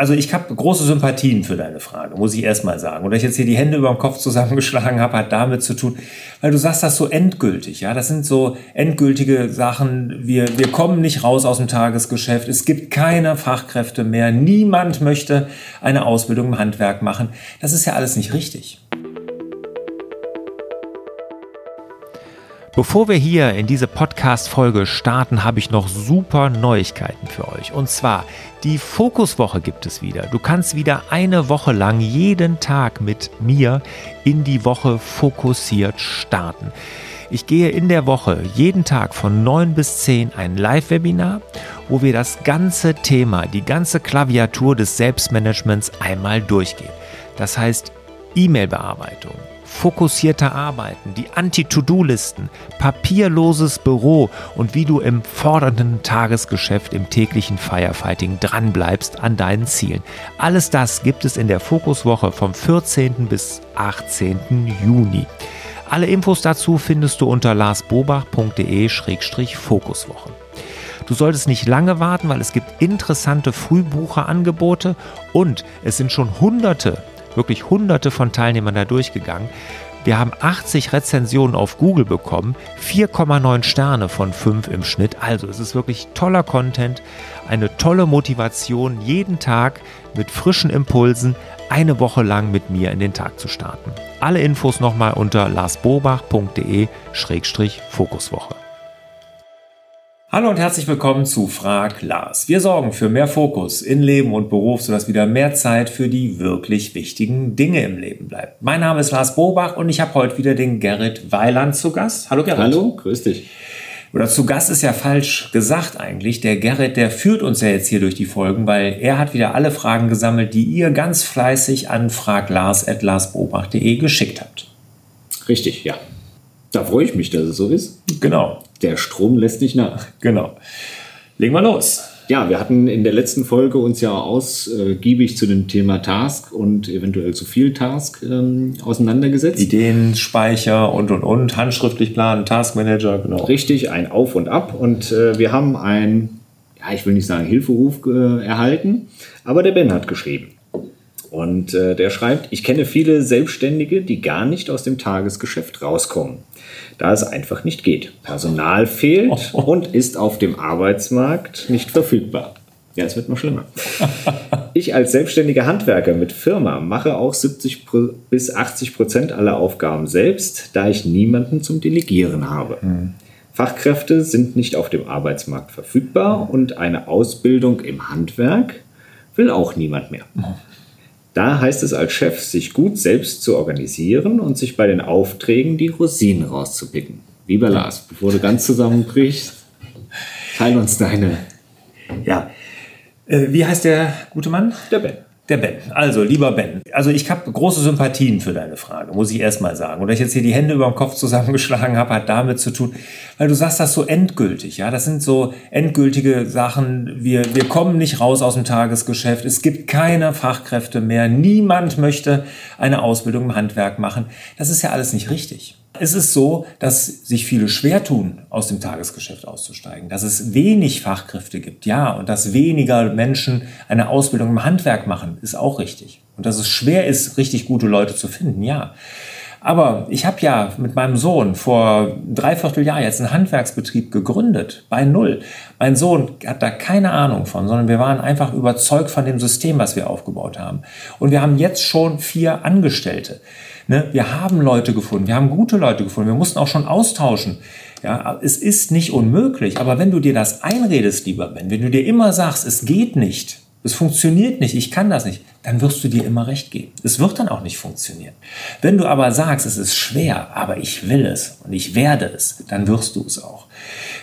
also ich habe große Sympathien für deine Frage, muss ich erst mal sagen. Und dass ich jetzt hier die Hände über dem Kopf zusammengeschlagen habe, hat damit zu tun, weil du sagst das so endgültig, ja. Das sind so endgültige Sachen. Wir, wir kommen nicht raus aus dem Tagesgeschäft. Es gibt keine Fachkräfte mehr. Niemand möchte eine Ausbildung im Handwerk machen. Das ist ja alles nicht richtig. Bevor wir hier in diese Podcast-Folge starten, habe ich noch super Neuigkeiten für euch. Und zwar, die Fokuswoche gibt es wieder. Du kannst wieder eine Woche lang jeden Tag mit mir in die Woche fokussiert starten. Ich gehe in der Woche jeden Tag von 9 bis 10 ein Live-Webinar, wo wir das ganze Thema, die ganze Klaviatur des Selbstmanagements einmal durchgehen. Das heißt E-Mail-Bearbeitung, fokussierter Arbeiten, die Anti-To-Do-Listen, papierloses Büro und wie du im fordernden Tagesgeschäft im täglichen Firefighting dranbleibst an deinen Zielen. Alles das gibt es in der Fokuswoche vom 14. bis 18. Juni. Alle Infos dazu findest du unter larsbobach.de-fokuswoche. Du solltest nicht lange warten, weil es gibt interessante Frühbucherangebote und es sind schon hunderte wirklich hunderte von Teilnehmern da durchgegangen. Wir haben 80 Rezensionen auf Google bekommen, 4,9 Sterne von 5 im Schnitt. Also es ist wirklich toller Content, eine tolle Motivation, jeden Tag mit frischen Impulsen eine Woche lang mit mir in den Tag zu starten. Alle Infos nochmal unter larsbobach.de-fokuswoche. Hallo und herzlich willkommen zu Frag Lars. Wir sorgen für mehr Fokus in Leben und Beruf, sodass wieder mehr Zeit für die wirklich wichtigen Dinge im Leben bleibt. Mein Name ist Lars Bobach und ich habe heute wieder den Gerrit Weiland zu Gast. Hallo Gerrit. Hallo, grüß dich. Oder zu Gast ist ja falsch gesagt eigentlich. Der Gerrit, der führt uns ja jetzt hier durch die Folgen, weil er hat wieder alle Fragen gesammelt, die ihr ganz fleißig an fraglars.larsbobach.de geschickt habt. Richtig, ja. Da freue ich mich, dass es so ist. Genau. Der Strom lässt nicht nach. Genau. Legen wir los. Ja, wir hatten in der letzten Folge uns ja ausgiebig zu dem Thema Task und eventuell zu viel Task ähm, auseinandergesetzt. Ideenspeicher und und und, handschriftlich planen, Taskmanager, genau. Richtig, ein Auf und Ab. Und äh, wir haben ein, ja, ich will nicht sagen Hilferuf äh, erhalten, aber der Ben hat geschrieben. Und äh, der schreibt, ich kenne viele Selbstständige, die gar nicht aus dem Tagesgeschäft rauskommen, da es einfach nicht geht. Personal fehlt oh, oh. und ist auf dem Arbeitsmarkt nicht verfügbar. Ja, es wird noch schlimmer. Ich als selbstständiger Handwerker mit Firma mache auch 70 bis 80 Prozent aller Aufgaben selbst, da ich niemanden zum Delegieren habe. Hm. Fachkräfte sind nicht auf dem Arbeitsmarkt verfügbar und eine Ausbildung im Handwerk will auch niemand mehr. Da heißt es als Chef, sich gut selbst zu organisieren und sich bei den Aufträgen die Rosinen rauszupicken. Lieber Lars, bevor du ganz zusammenbrichst, teil uns deine. Ja. Äh, wie heißt der gute Mann? Der Ben. Der Ben. Also, lieber Ben, also ich habe große Sympathien für deine Frage, muss ich erst mal sagen. Und dass ich jetzt hier die Hände über dem Kopf zusammengeschlagen habe, hat damit zu tun, weil du sagst das so endgültig, ja. Das sind so endgültige Sachen. Wir, wir kommen nicht raus aus dem Tagesgeschäft. Es gibt keine Fachkräfte mehr. Niemand möchte eine Ausbildung im Handwerk machen. Das ist ja alles nicht richtig. Es ist so, dass sich viele schwer tun, aus dem Tagesgeschäft auszusteigen, dass es wenig Fachkräfte gibt, ja, und dass weniger Menschen eine Ausbildung im Handwerk machen, ist auch richtig. Und dass es schwer ist, richtig gute Leute zu finden, ja. Aber ich habe ja mit meinem Sohn vor dreiviertel Jahr jetzt einen Handwerksbetrieb gegründet, bei Null. Mein Sohn hat da keine Ahnung von, sondern wir waren einfach überzeugt von dem System, was wir aufgebaut haben. Und wir haben jetzt schon vier Angestellte. Ne? Wir haben Leute gefunden, wir haben gute Leute gefunden, wir mussten auch schon austauschen. Ja, es ist nicht unmöglich, aber wenn du dir das einredest, lieber Ben, wenn du dir immer sagst, es geht nicht, es funktioniert nicht, ich kann das nicht, dann wirst du dir immer recht geben. Es wird dann auch nicht funktionieren. Wenn du aber sagst, es ist schwer, aber ich will es und ich werde es, dann wirst du es auch.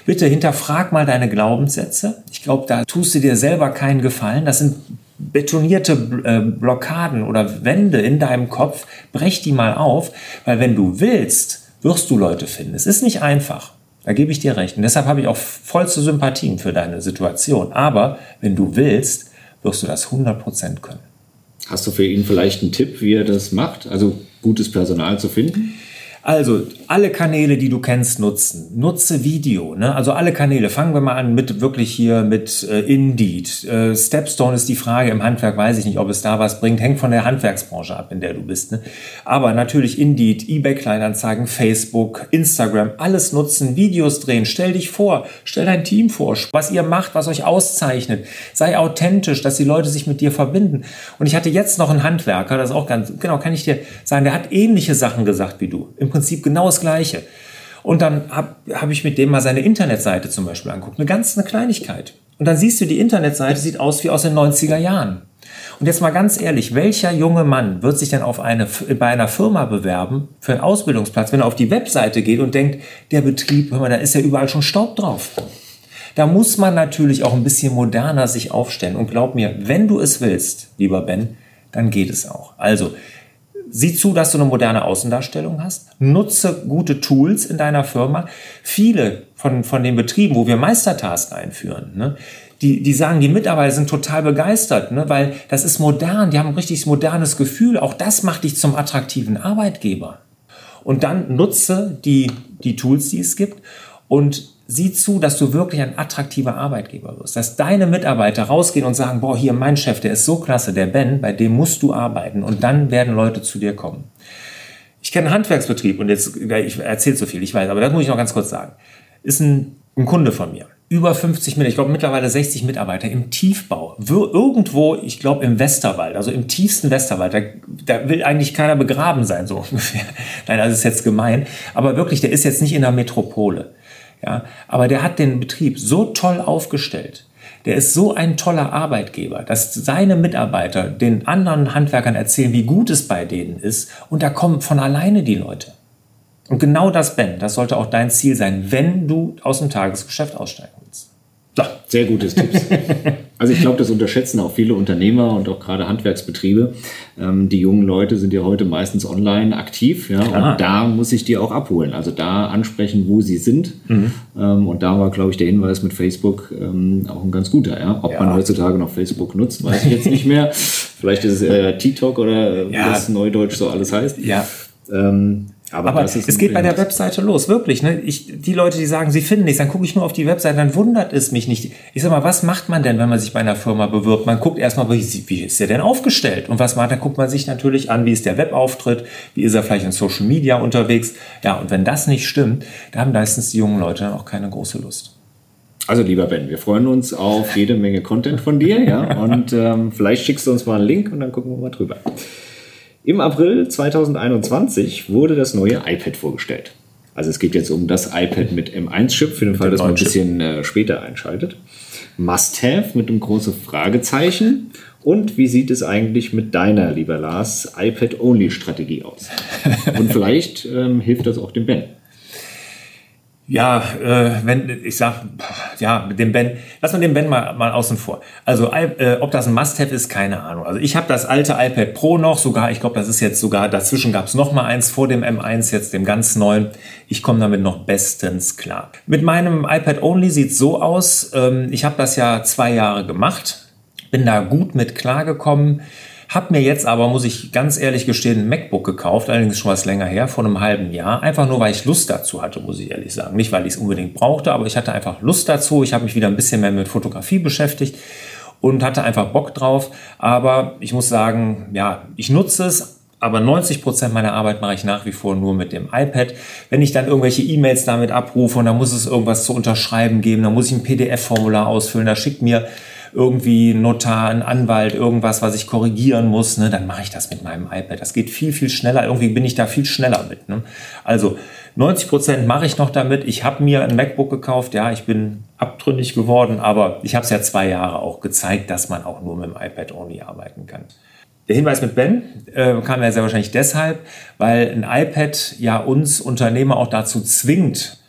Bitte hinterfrag mal deine Glaubenssätze. Ich glaube, da tust du dir selber keinen Gefallen. Das sind betonierte äh, Blockaden oder Wände in deinem Kopf, brech die mal auf, weil wenn du willst, wirst du Leute finden. Es ist nicht einfach. Da gebe ich dir recht. Und deshalb habe ich auch vollste Sympathien für deine Situation. Aber wenn du willst, wirst du das 100% können. Hast du für ihn vielleicht einen Tipp, wie er das macht? Also gutes Personal zu finden? Also alle Kanäle, die du kennst, nutzen. Nutze Video. Ne? Also alle Kanäle. Fangen wir mal an mit wirklich hier mit äh, Indeed. Äh, Stepstone ist die Frage. Im Handwerk weiß ich nicht, ob es da was bringt. Hängt von der Handwerksbranche ab, in der du bist. Ne? Aber natürlich Indeed, eBay Kleinanzeigen, Facebook, Instagram. Alles nutzen. Videos drehen. Stell dich vor. Stell dein Team vor. Was ihr macht, was euch auszeichnet. Sei authentisch, dass die Leute sich mit dir verbinden. Und ich hatte jetzt noch einen Handwerker, das ist auch ganz, genau, kann ich dir sagen, der hat ähnliche Sachen gesagt wie du. Im Prinzip genau das Gleiche. Und dann habe hab ich mit dem mal seine Internetseite zum Beispiel angeguckt. Eine ganz eine Kleinigkeit. Und dann siehst du, die Internetseite sieht aus wie aus den 90er Jahren. Und jetzt mal ganz ehrlich, welcher junge Mann wird sich denn auf eine, bei einer Firma bewerben für einen Ausbildungsplatz, wenn er auf die Webseite geht und denkt, der Betrieb, hör mal, da ist ja überall schon Staub drauf. Da muss man natürlich auch ein bisschen moderner sich aufstellen. Und glaub mir, wenn du es willst, lieber Ben, dann geht es auch. Also, sieh zu, dass du eine moderne Außendarstellung hast. Nutze gute Tools in deiner Firma. Viele von, von den Betrieben, wo wir Meistertask einführen, ne, die, die sagen, die Mitarbeiter sind total begeistert, ne, weil das ist modern, die haben ein richtig modernes Gefühl. Auch das macht dich zum attraktiven Arbeitgeber. Und dann nutze die, die Tools, die es gibt und sieh zu, dass du wirklich ein attraktiver Arbeitgeber wirst. Dass deine Mitarbeiter rausgehen und sagen, boah, hier mein Chef, der ist so klasse, der Ben, bei dem musst du arbeiten. Und dann werden Leute zu dir kommen. Ich kenne einen Handwerksbetrieb und jetzt, ich erzähle zu viel, ich weiß, aber das muss ich noch ganz kurz sagen. Ist ein, ein Kunde von mir. Über 50 Mitarbeiter, ich glaube mittlerweile 60 Mitarbeiter im Tiefbau. Irgendwo, ich glaube im Westerwald, also im tiefsten Westerwald, da, da will eigentlich keiner begraben sein, so ungefähr. Nein, das ist jetzt gemein. Aber wirklich, der ist jetzt nicht in der Metropole. Ja, aber der hat den Betrieb so toll aufgestellt. Der ist so ein toller Arbeitgeber, dass seine Mitarbeiter den anderen Handwerkern erzählen, wie gut es bei denen ist. Und da kommen von alleine die Leute. Und genau das, Ben, das sollte auch dein Ziel sein, wenn du aus dem Tagesgeschäft aussteigen willst. So. Sehr gutes Tipps. Also ich glaube, das unterschätzen auch viele Unternehmer und auch gerade Handwerksbetriebe. Ähm, die jungen Leute sind ja heute meistens online aktiv, ja, Klar. und da muss ich die auch abholen. Also da ansprechen, wo sie sind. Mhm. Ähm, und da war, glaube ich, der Hinweis mit Facebook ähm, auch ein ganz guter. Ja? Ob ja. man heutzutage noch Facebook nutzt, weiß ich jetzt nicht mehr. Vielleicht ist es äh, TikTok oder äh, ja. was Neudeutsch so alles heißt. Ja. Ähm, aber, aber es geht bei der Webseite los, wirklich. Ne? Ich, die Leute, die sagen, sie finden nichts, dann gucke ich nur auf die Webseite, dann wundert es mich nicht. Ich sag mal, was macht man denn, wenn man sich bei einer Firma bewirbt? Man guckt erstmal, wie, wie ist der denn aufgestellt? Und was macht, dann guckt man sich natürlich an, wie ist der Webauftritt, wie ist er vielleicht in Social Media unterwegs. Ja, und wenn das nicht stimmt, da haben meistens die jungen Leute dann auch keine große Lust. Also lieber Ben, wir freuen uns auf jede Menge Content von dir, ja. Und ähm, vielleicht schickst du uns mal einen Link und dann gucken wir mal drüber. Im April 2021 wurde das neue iPad vorgestellt. Also es geht jetzt um das iPad mit M1-Chip, für den Fall, dass man ein bisschen äh, später einschaltet. Must-Have mit einem großen Fragezeichen. Und wie sieht es eigentlich mit deiner, lieber Lars, iPad-Only-Strategie aus? Und vielleicht ähm, hilft das auch dem Ben. Ja, äh, wenn ich sag, ja, mit dem Ben, lass mal den Ben mal, mal außen vor. Also, äh, ob das ein Must-have ist, keine Ahnung. Also, ich habe das alte iPad Pro noch, sogar, ich glaube, das ist jetzt sogar, dazwischen gab es noch mal eins vor dem M1, jetzt dem ganz neuen. Ich komme damit noch bestens klar. Mit meinem iPad Only sieht's so aus. Ähm, ich habe das ja zwei Jahre gemacht, bin da gut mit klargekommen. Hab mir jetzt aber, muss ich ganz ehrlich gestehen, ein MacBook gekauft, allerdings schon was länger her, vor einem halben Jahr. Einfach nur, weil ich Lust dazu hatte, muss ich ehrlich sagen. Nicht, weil ich es unbedingt brauchte, aber ich hatte einfach Lust dazu. Ich habe mich wieder ein bisschen mehr mit Fotografie beschäftigt und hatte einfach Bock drauf. Aber ich muss sagen, ja, ich nutze es, aber 90 Prozent meiner Arbeit mache ich nach wie vor nur mit dem iPad. Wenn ich dann irgendwelche E-Mails damit abrufe und da muss es irgendwas zu unterschreiben geben, dann muss ich ein PDF-Formular ausfüllen, da schickt mir irgendwie Notar, ein Anwalt, irgendwas, was ich korrigieren muss, ne, dann mache ich das mit meinem iPad. Das geht viel, viel schneller. Irgendwie bin ich da viel schneller mit. Ne? Also 90 Prozent mache ich noch damit. Ich habe mir ein MacBook gekauft. Ja, ich bin abtrünnig geworden, aber ich habe es ja zwei Jahre auch gezeigt, dass man auch nur mit dem iPad only arbeiten kann. Der Hinweis mit Ben äh, kam ja sehr wahrscheinlich deshalb, weil ein iPad ja uns Unternehmer auch dazu zwingt,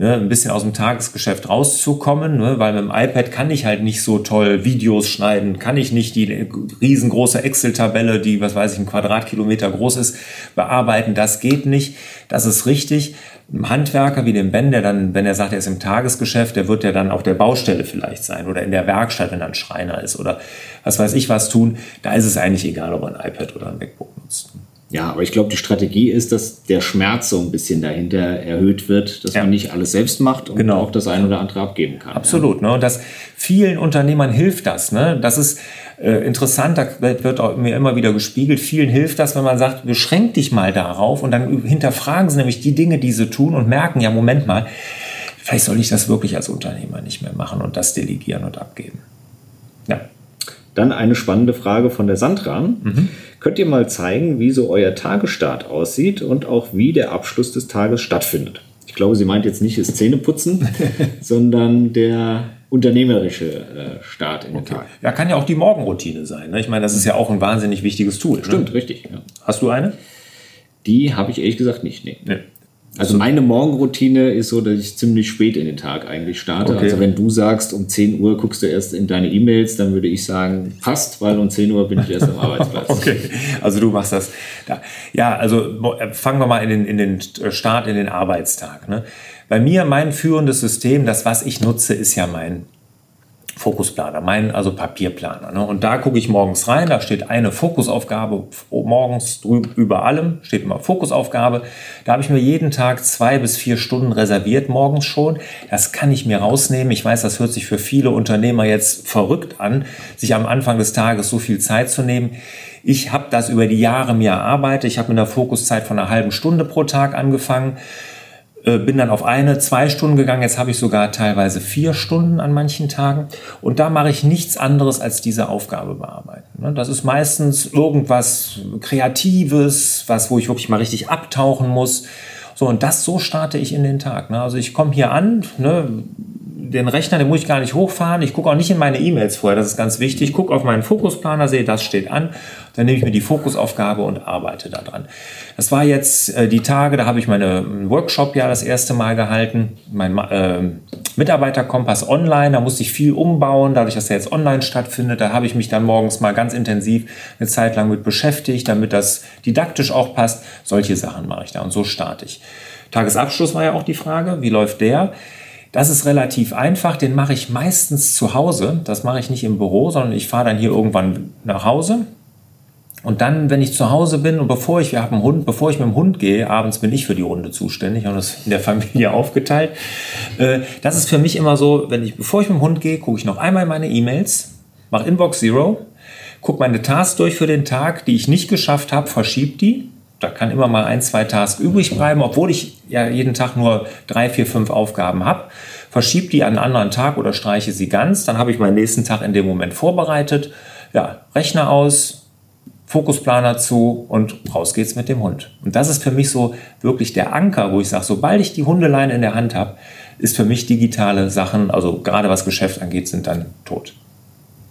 ne, ein bisschen aus dem Tagesgeschäft rauszukommen, ne, weil mit dem iPad kann ich halt nicht so toll Videos schneiden, kann ich nicht die riesengroße Excel-Tabelle, die, was weiß ich, ein Quadratkilometer groß ist, bearbeiten. Das geht nicht. Das ist richtig. Ein Handwerker wie dem Ben, der dann, wenn er sagt, er ist im Tagesgeschäft, der wird ja dann auf der Baustelle vielleicht sein oder in der Werkstatt, wenn er ein Schreiner ist oder was weiß ich was tun. Da ist es eigentlich egal, ob er ein iPad oder ein MacBook nutzt. Ja, aber ich glaube, die Strategie ist, dass der Schmerz so ein bisschen dahinter erhöht wird, dass Ja. man nicht alles selbst macht und Genau. auch das ein oder andere abgeben kann. Absolut. Ne? Und das vielen Unternehmern hilft das. Ne? Das ist äh, interessant, da wird auch mir immer wieder gespiegelt. Vielen hilft das, wenn man sagt, beschränk dich mal darauf und dann hinterfragen sie nämlich die Dinge, die sie tun und merken, ja, Moment mal, vielleicht soll ich das wirklich als Unternehmer nicht mehr machen und das delegieren und abgeben. Dann eine spannende Frage von der Sandra. Könnt ihr mal zeigen, wie so euer Tagesstart aussieht und auch wie der Abschluss des Tages stattfindet? Ich glaube, sie meint jetzt nicht das Zähneputzen, sondern der unternehmerische äh, Start in den Tag. ja, kann ja auch die Morgenroutine sein. Ne? Ich meine, das ist ja auch ein wahnsinnig wichtiges Tool. Stimmt, Ne? richtig. Ja. Hast du eine? Die habe ich ehrlich gesagt nicht. Nee. Nee. Also meine Morgenroutine ist so, dass ich ziemlich spät in den Tag eigentlich starte. Okay. Also wenn du sagst, um 10 Uhr guckst du erst in deine E-Mails, dann würde ich sagen, passt, weil um 10 Uhr bin ich erst am Arbeitsplatz. Okay, also du machst das da. Ja, also äh, fangen wir mal in den, in den Start, in den Arbeitstag. Ne? Bei mir, mein führendes System, das, was ich nutze, ist ja mein Fokusplaner, mein also Papierplaner. Ne? Und da gucke ich morgens rein, da steht eine Fokusaufgabe morgens drüber über allem, steht immer Fokusaufgabe. Da habe ich mir jeden Tag zwei bis vier Stunden reserviert morgens schon. Das kann ich mir rausnehmen. Ich weiß, das hört sich für viele Unternehmer jetzt verrückt an, sich am Anfang des Tages so viel Zeit zu nehmen. Ich habe das über die Jahre mir erarbeitet. Ich habe mit einer Fokuszeit von einer halben Stunde pro Tag angefangen bin dann auf eine, zwei Stunden gegangen. Jetzt habe ich sogar teilweise vier Stunden an manchen Tagen. Und da mache ich nichts anderes als diese Aufgabe bearbeiten. ne? Das ist meistens irgendwas Kreatives, was, wo ich wirklich mal richtig abtauchen muss. So, und das so starte ich in den Tag. ne? Also ich komme hier an, ne, den Rechner, den muss ich gar nicht hochfahren. Ich gucke auch nicht in meine E-Mails vorher, das ist ganz wichtig. Ich gucke auf meinen Fokusplaner, sehe, das steht an. Dann nehme ich mir die Fokusaufgabe und arbeite daran. Das war jetzt äh, die Tage, da habe ich meine einen Workshop ja das erste Mal gehalten. Mein äh, Mitarbeiterkompass online, da musste ich viel umbauen, dadurch, dass er jetzt online stattfindet. Da habe ich mich dann morgens mal ganz intensiv eine Zeit lang mit beschäftigt, damit das didaktisch auch passt. Solche Sachen mache ich da und so starte ich. Tagesabschluss war ja auch die Frage, wie läuft der? Das ist relativ einfach, den mache ich meistens zu Hause. Das mache ich nicht im Büro, sondern ich fahre dann hier irgendwann nach Hause. Und dann, wenn ich zu Hause bin und bevor ich, wir haben einen Hund, bevor ich mit dem Hund gehe, abends bin ich für die Runde zuständig und das in der Familie aufgeteilt. Äh, das ist für mich immer so, wenn ich, bevor ich mit dem Hund gehe, gucke ich noch einmal meine E-Mails, mache Inbox Zero, gucke meine Tasks durch für den Tag, die ich nicht geschafft habe, verschiebe die. Da kann immer mal ein, zwei Tasks übrig bleiben, obwohl ich ja jeden Tag nur drei, vier, fünf Aufgaben habe. Verschiebe die an einen anderen Tag oder streiche sie ganz. Dann habe ich meinen nächsten Tag in dem Moment vorbereitet. Ja, Rechner aus, Fokusplaner zu und raus geht's mit dem Hund. Und das ist für mich so wirklich der Anker, wo ich sage, sobald ich die Hundeleine in der Hand habe, ist für mich digitale Sachen, also gerade was Geschäft angeht, sind dann tot.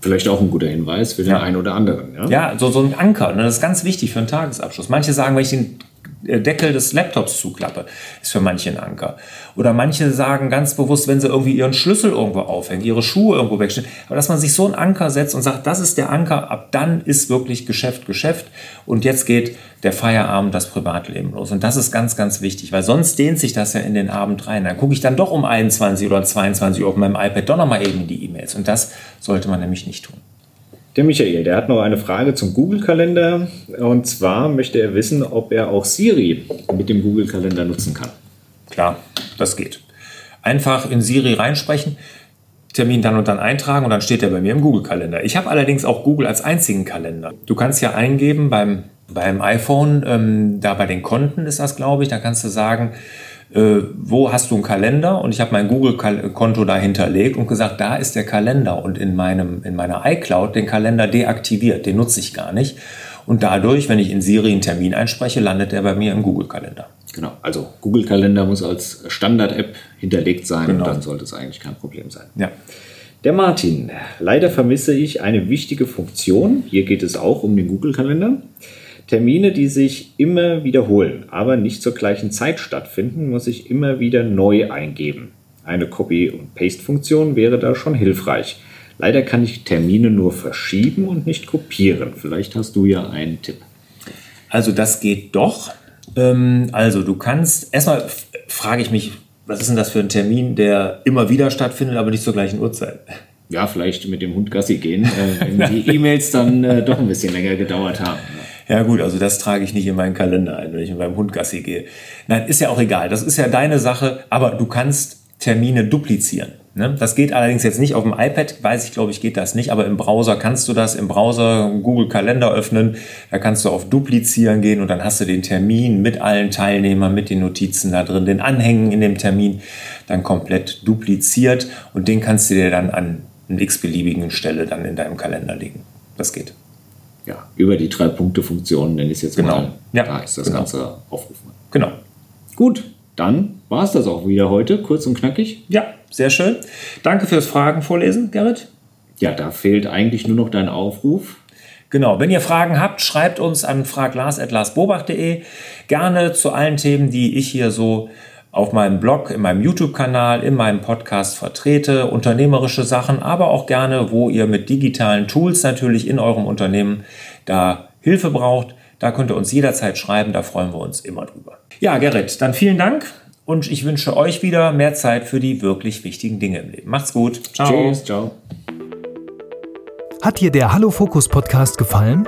Vielleicht auch ein guter Hinweis für den Ja. einen oder anderen. Ja? Ja, so, so ein Anker, ne, das ist ganz wichtig für einen Tagesabschluss. Manche sagen, wenn ich den Deckel des Laptops zuklappe, ist für manche ein Anker. Oder manche sagen ganz bewusst, wenn sie irgendwie ihren Schlüssel irgendwo aufhängen, ihre Schuhe irgendwo wegstellen, aber dass man sich so einen Anker setzt und sagt, das ist der Anker, ab dann ist wirklich Geschäft Geschäft und jetzt geht der Feierabend, das Privatleben los. Und das ist ganz, ganz wichtig, weil sonst dehnt sich das ja in den Abend rein. Dann gucke ich dann doch um 21 oder 22 Uhr auf meinem iPad doch nochmal eben in die E-Mails. Und das sollte man nämlich nicht tun. Der Michael, der hat noch eine Frage zum Google-Kalender. Und zwar möchte er wissen, ob er auch Siri mit dem Google-Kalender nutzen kann. Klar, das geht. Einfach in Siri reinsprechen, Termin dann und dann eintragen und dann steht er bei mir im Google-Kalender. Ich habe allerdings auch Google als einzigen Kalender. Du kannst ja eingeben beim, beim iPhone, ähm, da bei den Konten ist das, glaube ich, da kannst du sagen, äh, wo hast du einen Kalender? Und ich habe mein Google-Konto da hinterlegt und gesagt, da ist der Kalender und in, meinem, in meiner iCloud den Kalender deaktiviert, den nutze ich gar nicht. Und dadurch, wenn ich in Siri einen Termin einspreche, landet er bei mir im Google-Kalender. Genau, also Google-Kalender muss als Standard-App hinterlegt sein Genau. und dann sollte es eigentlich kein Problem sein. Ja. Der Martin, leider vermisse ich eine wichtige Funktion. Hier geht es auch um den Google-Kalender. Termine, die sich immer wiederholen, aber nicht zur gleichen Zeit stattfinden, muss ich immer wieder neu eingeben. Eine Copy- und Paste-Funktion wäre da schon hilfreich. Leider kann ich Termine nur verschieben und nicht kopieren. Vielleicht hast du ja einen Tipp. Also das geht doch. Ähm, also du kannst, erstmal frage ich mich, was ist denn das für ein Termin, der immer wieder stattfindet, aber nicht zur gleichen Uhrzeit? Ja, vielleicht mit dem Hund Gassi gehen, äh, wenn die E-Mails dann äh, doch ein bisschen länger gedauert haben. Ja gut, also das trage ich nicht in meinen Kalender ein, wenn ich mit meinem Hund Gassi gehe. Nein, ist ja auch egal. Das ist ja deine Sache, aber du kannst Termine duplizieren. Ne? Das geht allerdings jetzt nicht auf dem iPad, weiß ich, glaube ich, geht das nicht, aber im Browser kannst du das, im Browser Google Kalender öffnen, da kannst du auf Duplizieren gehen und dann hast du den Termin mit allen Teilnehmern, mit den Notizen da drin, den Anhängen in dem Termin dann komplett dupliziert und den kannst du dir dann an einer x-beliebigen Stelle dann in deinem Kalender legen. Das geht. Ja, über die drei Punkte-Funktion nenne ich es jetzt Genau. mal. Ja, da ist das genau. Ganze aufrufen. Genau. Gut, dann war es das auch wieder heute, kurz und knackig. Ja, sehr schön. Danke fürs Fragen vorlesen, Gerrit. Ja, da fehlt eigentlich nur noch dein Aufruf. Genau, wenn ihr Fragen habt, schreibt uns an fraglars.larsbobach.de. Gerne zu allen Themen, die ich hier so auf meinem Blog, in meinem YouTube-Kanal, in meinem Podcast vertrete, unternehmerische Sachen, aber auch gerne, wo ihr mit digitalen Tools natürlich in eurem Unternehmen da Hilfe braucht. Da könnt ihr uns jederzeit schreiben, da freuen wir uns immer drüber. Ja, Gerrit, dann vielen Dank und ich wünsche euch wieder mehr Zeit für die wirklich wichtigen Dinge im Leben. Macht's gut. Ciao. Tschüss, ciao. Hat dir der Hallo Fokus Podcast gefallen?